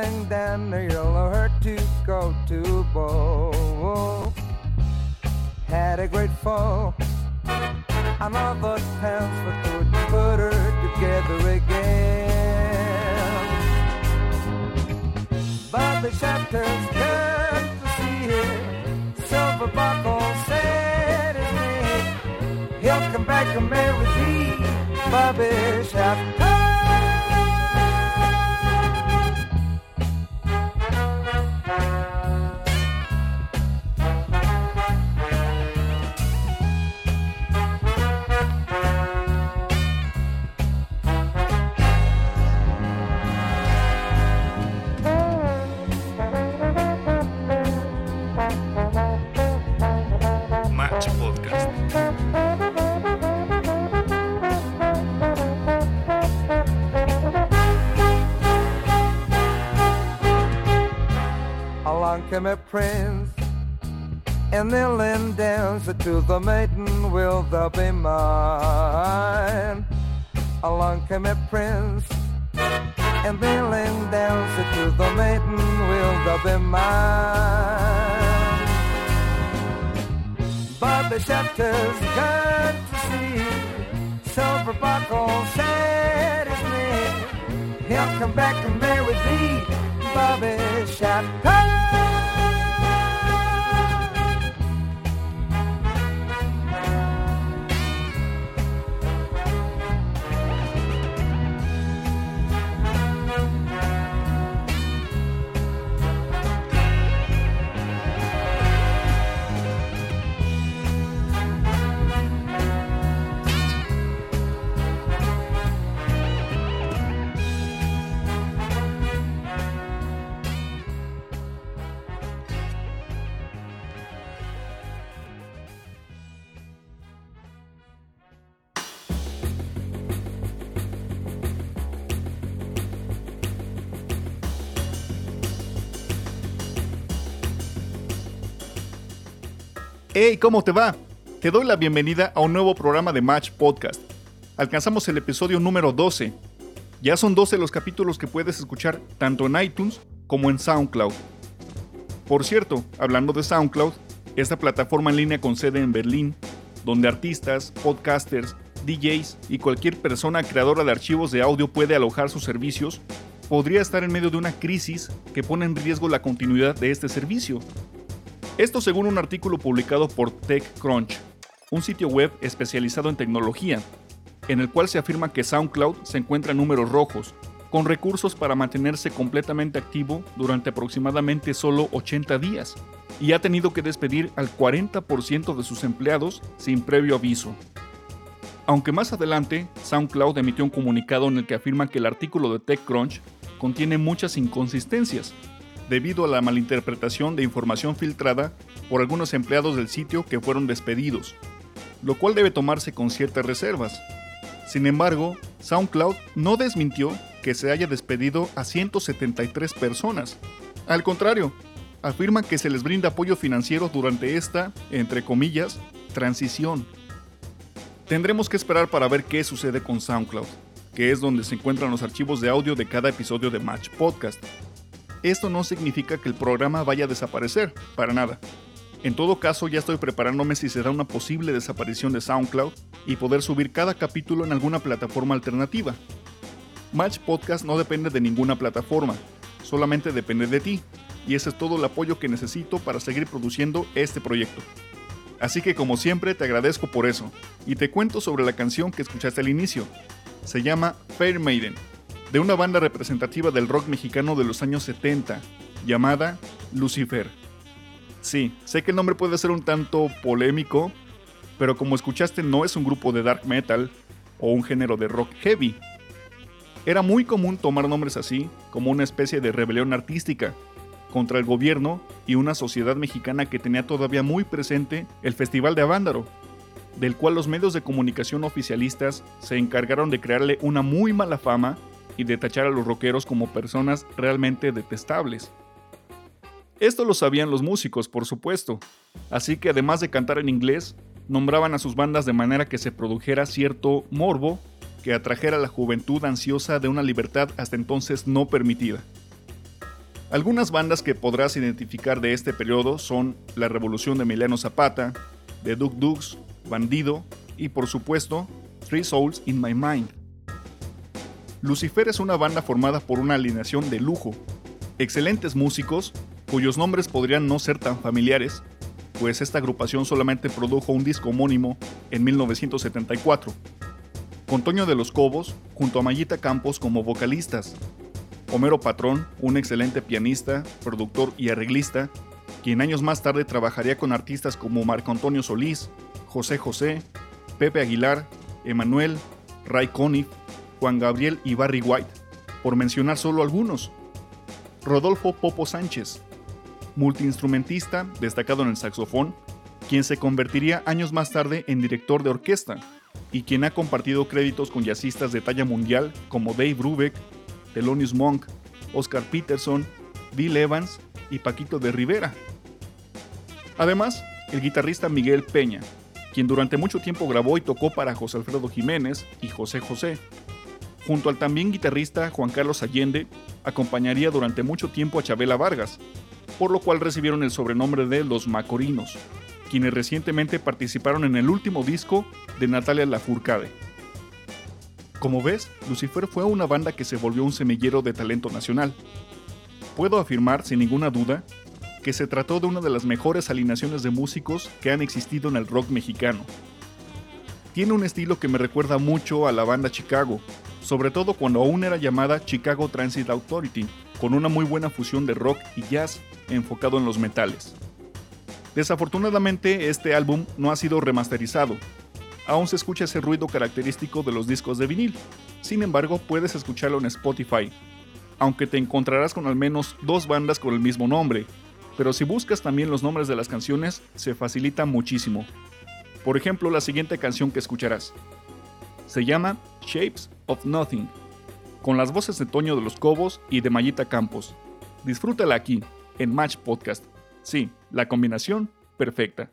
coming down the yellow hurt to go to bow. Had a great fall. Know those pants for couldn't put her together again. But the chapters good to see it. Silver buckle said his name. He'll come back and marry thee, Bobby Shafter. Prince, and they'll down, said to the maiden, Will thou be mine? Along came a prince, and they'll down, said to the maiden, Will thou be mine? The chapters got to see, Silver buckle said his name. He'll come back and marry thee, Bobby Shafter. Hey, ¿cómo te va? Te doy la bienvenida a un nuevo programa de Match Podcast. Alcanzamos el episodio número 12. Ya son 12 los capítulos que puedes escuchar tanto en iTunes como en SoundCloud. Por cierto, hablando de SoundCloud, esta plataforma en línea con sede en Berlín, donde artistas, podcasters, DJs y cualquier persona creadora de archivos de audio puede alojar sus servicios, podría estar en medio de una crisis que pone en riesgo la continuidad de este servicio. Esto según un artículo publicado por TechCrunch, un sitio web especializado en tecnología, en el cual se afirma que SoundCloud se encuentra en números rojos, con recursos para mantenerse completamente activo durante aproximadamente solo 80 días, y ha tenido que despedir al 40% de sus empleados sin previo aviso. Aunque más adelante, SoundCloud emitió un comunicado en el que afirma que el artículo de TechCrunch contiene muchas inconsistencias, debido a la malinterpretación de información filtrada por algunos empleados del sitio que fueron despedidos, lo cual debe tomarse con ciertas reservas. Sin embargo, SoundCloud no desmintió que se haya despedido a 173 personas. Al contrario, afirma que se les brinda apoyo financiero durante esta, entre comillas, transición. Tendremos que esperar para ver qué sucede con SoundCloud, que es donde se encuentran los archivos de audio de cada episodio de Match Podcast. Esto no significa que el programa vaya a desaparecer, para nada. En todo caso, ya estoy preparándome si será una posible desaparición de SoundCloud y poder subir cada capítulo en alguna plataforma alternativa. Match Podcast no depende de ninguna plataforma, solamente depende de ti, y ese es todo el apoyo que necesito para seguir produciendo este proyecto. Así que como siempre te agradezco por eso, y te cuento sobre la canción que escuchaste al inicio. Se llama Fair Maiden, de una banda representativa del rock mexicano de los años 70, llamada Lucifer. Sí, sé que el nombre puede ser un tanto polémico, pero como escuchaste no es un grupo de dark metal o un género de rock heavy. Era muy común tomar nombres así como una especie de rebelión artística contra el gobierno y una sociedad mexicana que tenía todavía muy presente el Festival de Avándaro, del cual los medios de comunicación oficialistas se encargaron de crearle una muy mala fama y de tachar a los rockeros como personas realmente detestables. Esto lo sabían los músicos, por supuesto, así que además de cantar en inglés, nombraban a sus bandas de manera que se produjera cierto morbo que atrajera a la juventud ansiosa de una libertad hasta entonces no permitida. Algunas bandas que podrás identificar de este periodo son La Revolución de Emiliano Zapata, The Duk Duks, Bandido y por supuesto Three Souls in My Mind. Lucifer es una banda formada por una alineación de lujo, excelentes músicos cuyos nombres podrían no ser tan familiares, pues esta agrupación solamente produjo un disco homónimo en 1974, con Toño de los Cobos junto a Mayita Campos como vocalistas, Homero Patrón, un excelente pianista, productor y arreglista, quien años más tarde trabajaría con artistas como Marco Antonio Solís, José José, Pepe Aguilar, Emanuel, Ray Conniff, Juan Gabriel y Barry White, por mencionar solo algunos. Rodolfo Popo Sánchez, multiinstrumentista destacado en el saxofón, quien se convertiría años más tarde en director de orquesta y quien ha compartido créditos con jazzistas de talla mundial como Dave Brubeck, Thelonious Monk, Oscar Peterson, Bill Evans y Paquito de Rivera. Además, el guitarrista Miguel Peña, quien durante mucho tiempo grabó y tocó para José Alfredo Jiménez y José José, Junto al también guitarrista Juan Carlos Allende, acompañaría durante mucho tiempo a Chabela Vargas, por lo cual recibieron el sobrenombre de Los Macorinos, quienes recientemente participaron en el último disco de Natalia Lafourcade. Como ves, Lucifer fue una banda que se volvió un semillero de talento nacional. Puedo afirmar sin ninguna duda que se trató de una de las mejores alineaciones de músicos que han existido en el rock mexicano. Tiene un estilo que me recuerda mucho a la banda Chicago, sobre todo cuando aún era llamada Chicago Transit Authority, con una muy buena fusión de rock y jazz enfocado en los metales. Desafortunadamente este álbum no ha sido remasterizado, aún se escucha ese ruido característico de los discos de vinil, sin embargo puedes escucharlo en Spotify, aunque te encontrarás con al menos dos bandas con el mismo nombre, pero si buscas también los nombres de las canciones se facilita muchísimo. Por ejemplo, la siguiente canción que escucharás, se llama Shapes of Nothing, con las voces de Toño de los Cobos y de Mayita Campos. Disfrútala aquí, en Match Podcast. Sí, la combinación perfecta.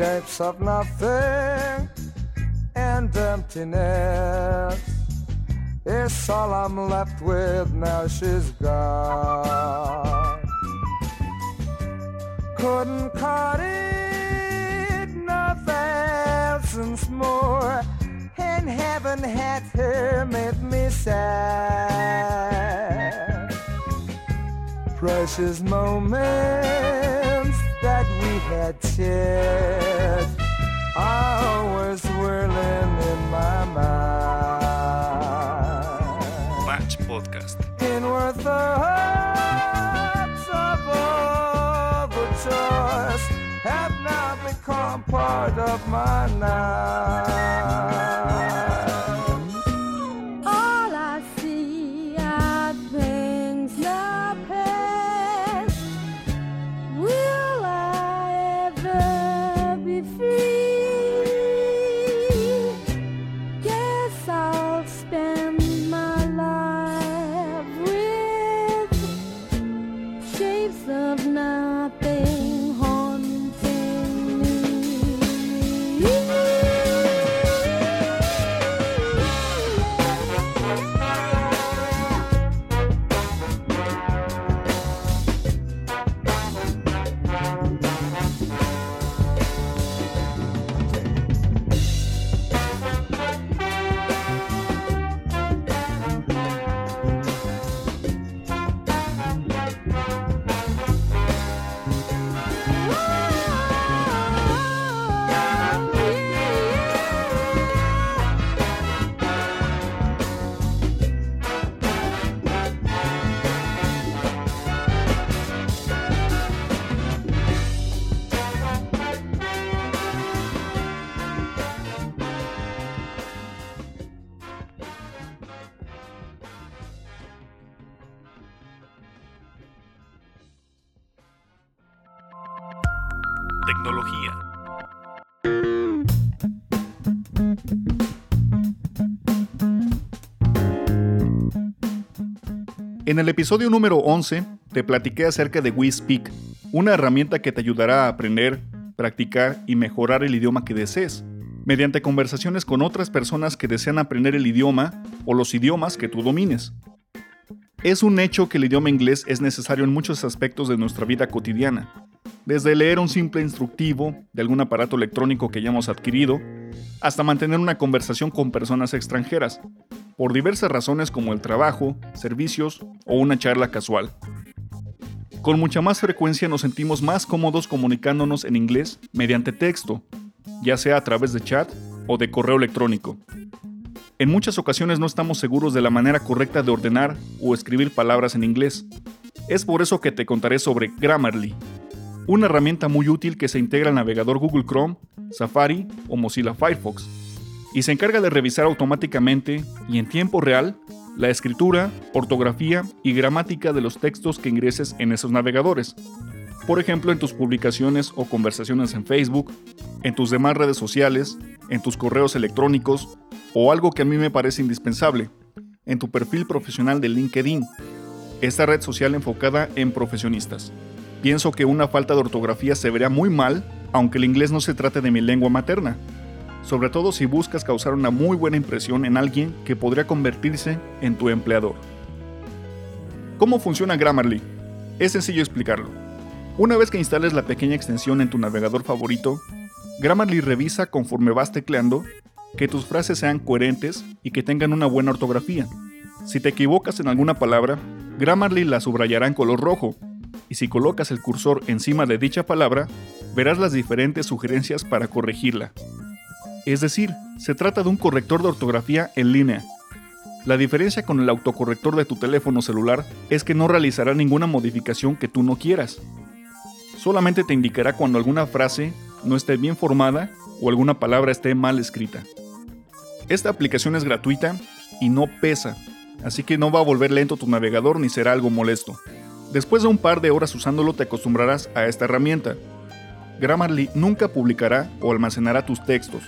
Shapes of nothing and emptiness. It's all I'm left with now she's gone. Couldn't cut it, no thousands more. And heaven had her made me sad. Precious we had are always whirling in my mind. Match Podcast. Inward thoughts of all the joys have now become part of my night. En el episodio número 11 te platiqué acerca de WeSpeak, una herramienta que te ayudará a aprender, practicar y mejorar el idioma que desees, mediante conversaciones con otras personas que desean aprender el idioma o los idiomas que tú domines. Es un hecho que el idioma inglés es necesario en muchos aspectos de nuestra vida cotidiana, desde leer un simple instructivo de algún aparato electrónico que hayamos adquirido, hasta mantener una conversación con personas extranjeras, por diversas razones como el trabajo, servicios o una charla casual. Con mucha más frecuencia nos sentimos más cómodos comunicándonos en inglés mediante texto, ya sea a través de chat o de correo electrónico. En muchas ocasiones no estamos seguros de la manera correcta de ordenar o escribir palabras en inglés. Es por eso que te contaré sobre Grammarly, una herramienta muy útil que se integra al navegador Google Chrome, Safari o Mozilla Firefox, y se encarga de revisar automáticamente y en tiempo real la escritura, ortografía y gramática de los textos que ingreses en esos navegadores. Por ejemplo, en tus publicaciones o conversaciones en Facebook, en tus demás redes sociales, en tus correos electrónicos o algo que a mí me parece indispensable, en tu perfil profesional de LinkedIn, esta red social enfocada en profesionistas. Pienso que una falta de ortografía se vería muy mal, aunque el inglés no se trate de mi lengua materna, sobre todo si buscas causar una muy buena impresión en alguien que podría convertirse en tu empleador. ¿Cómo funciona Grammarly? Es sencillo explicarlo. Una vez que instales la pequeña extensión en tu navegador favorito, Grammarly revisa conforme vas tecleando que tus frases sean coherentes y que tengan una buena ortografía. Si te equivocas en alguna palabra, Grammarly la subrayará en color rojo, y si colocas el cursor encima de dicha palabra, verás las diferentes sugerencias para corregirla. Es decir, se trata de un corrector de ortografía en línea. La diferencia con el autocorrector de tu teléfono celular es que no realizará ninguna modificación que tú no quieras. Solamente te indicará cuando alguna frase no esté bien formada o alguna palabra esté mal escrita. Esta aplicación es gratuita y no pesa, así que no va a volver lento tu navegador ni será algo molesto. Después de un par de horas usándolo te acostumbrarás a esta herramienta. Grammarly nunca publicará o almacenará tus textos,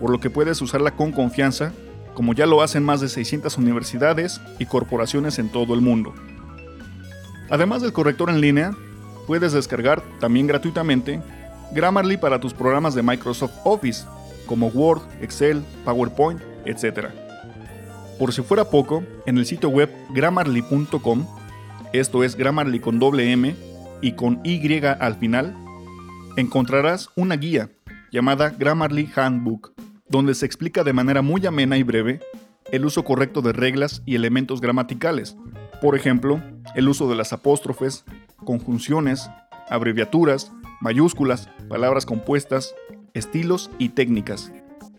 por lo que puedes usarla con confianza, como ya lo hacen más de 600 universidades y corporaciones en todo el mundo. Además del corrector en línea, puedes descargar, también gratuitamente, Grammarly para tus programas de Microsoft Office, como Word, Excel, PowerPoint, etc. Por si fuera poco, en el sitio web grammarly.com, esto es Grammarly con doble M y con Y al final, encontrarás una guía llamada Grammarly Handbook, donde se explica de manera muy amena y breve el uso correcto de reglas y elementos gramaticales. Por ejemplo, el uso de las apóstrofes, conjunciones, abreviaturas, mayúsculas, palabras compuestas, estilos y técnicas.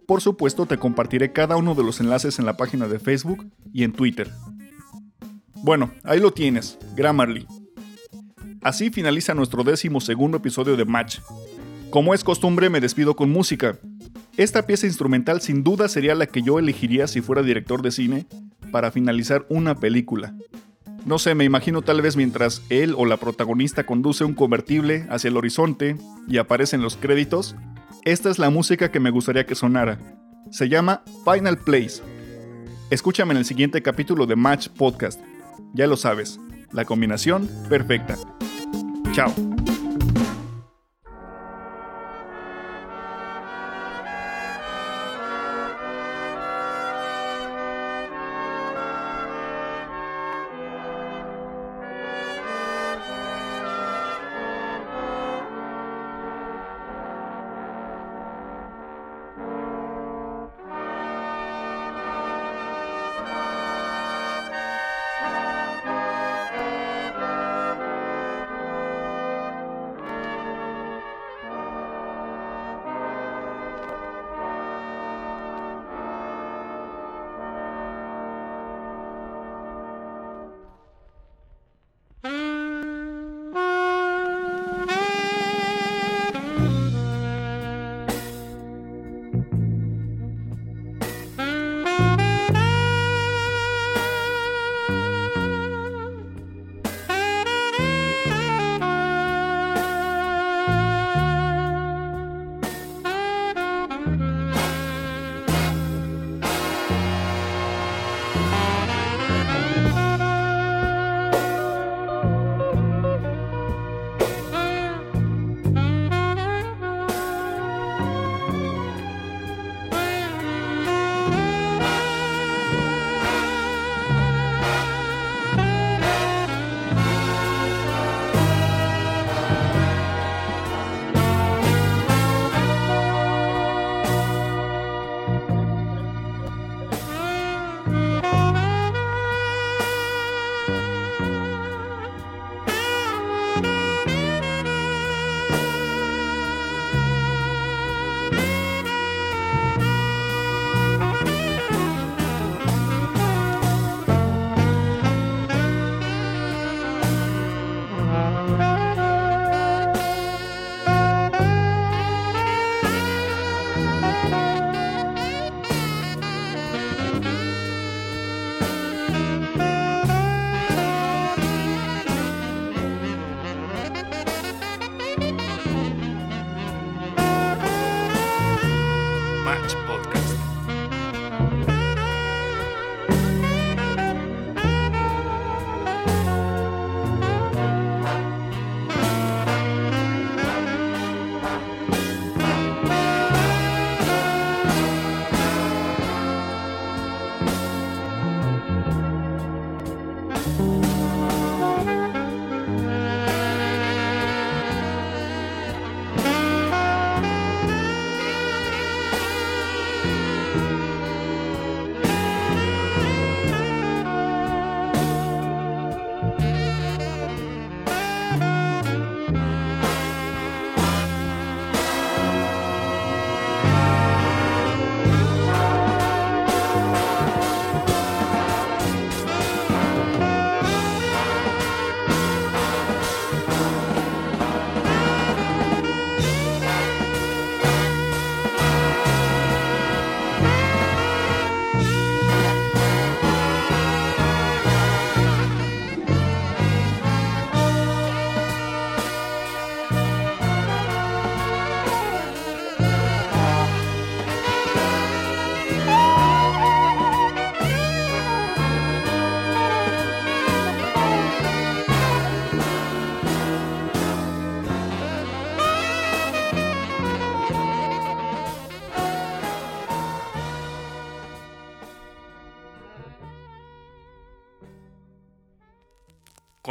Por supuesto, te compartiré cada uno de los enlaces en la página de Facebook y en Twitter. Bueno, ahí lo tienes, Grammarly. Así finaliza nuestro décimo segundo episodio de Match. Como es costumbre, me despido con música. Esta pieza instrumental sin duda sería la que yo elegiría si fuera director de cine para finalizar una película. No sé, me imagino tal vez mientras él o la protagonista conduce un convertible hacia el horizonte y aparecen los créditos, esta es la música que me gustaría que sonara. Se llama Final Place. Escúchame en el siguiente capítulo de Match Podcast. Ya lo sabes, la combinación perfecta. Chao. match.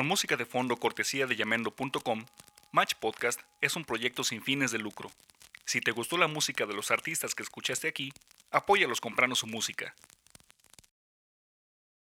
Música de fondo cortesía de llamendo.com, Match Podcast es un proyecto sin fines de lucro. Si te gustó la música de los artistas que escuchaste aquí, apóyalos comprando su música.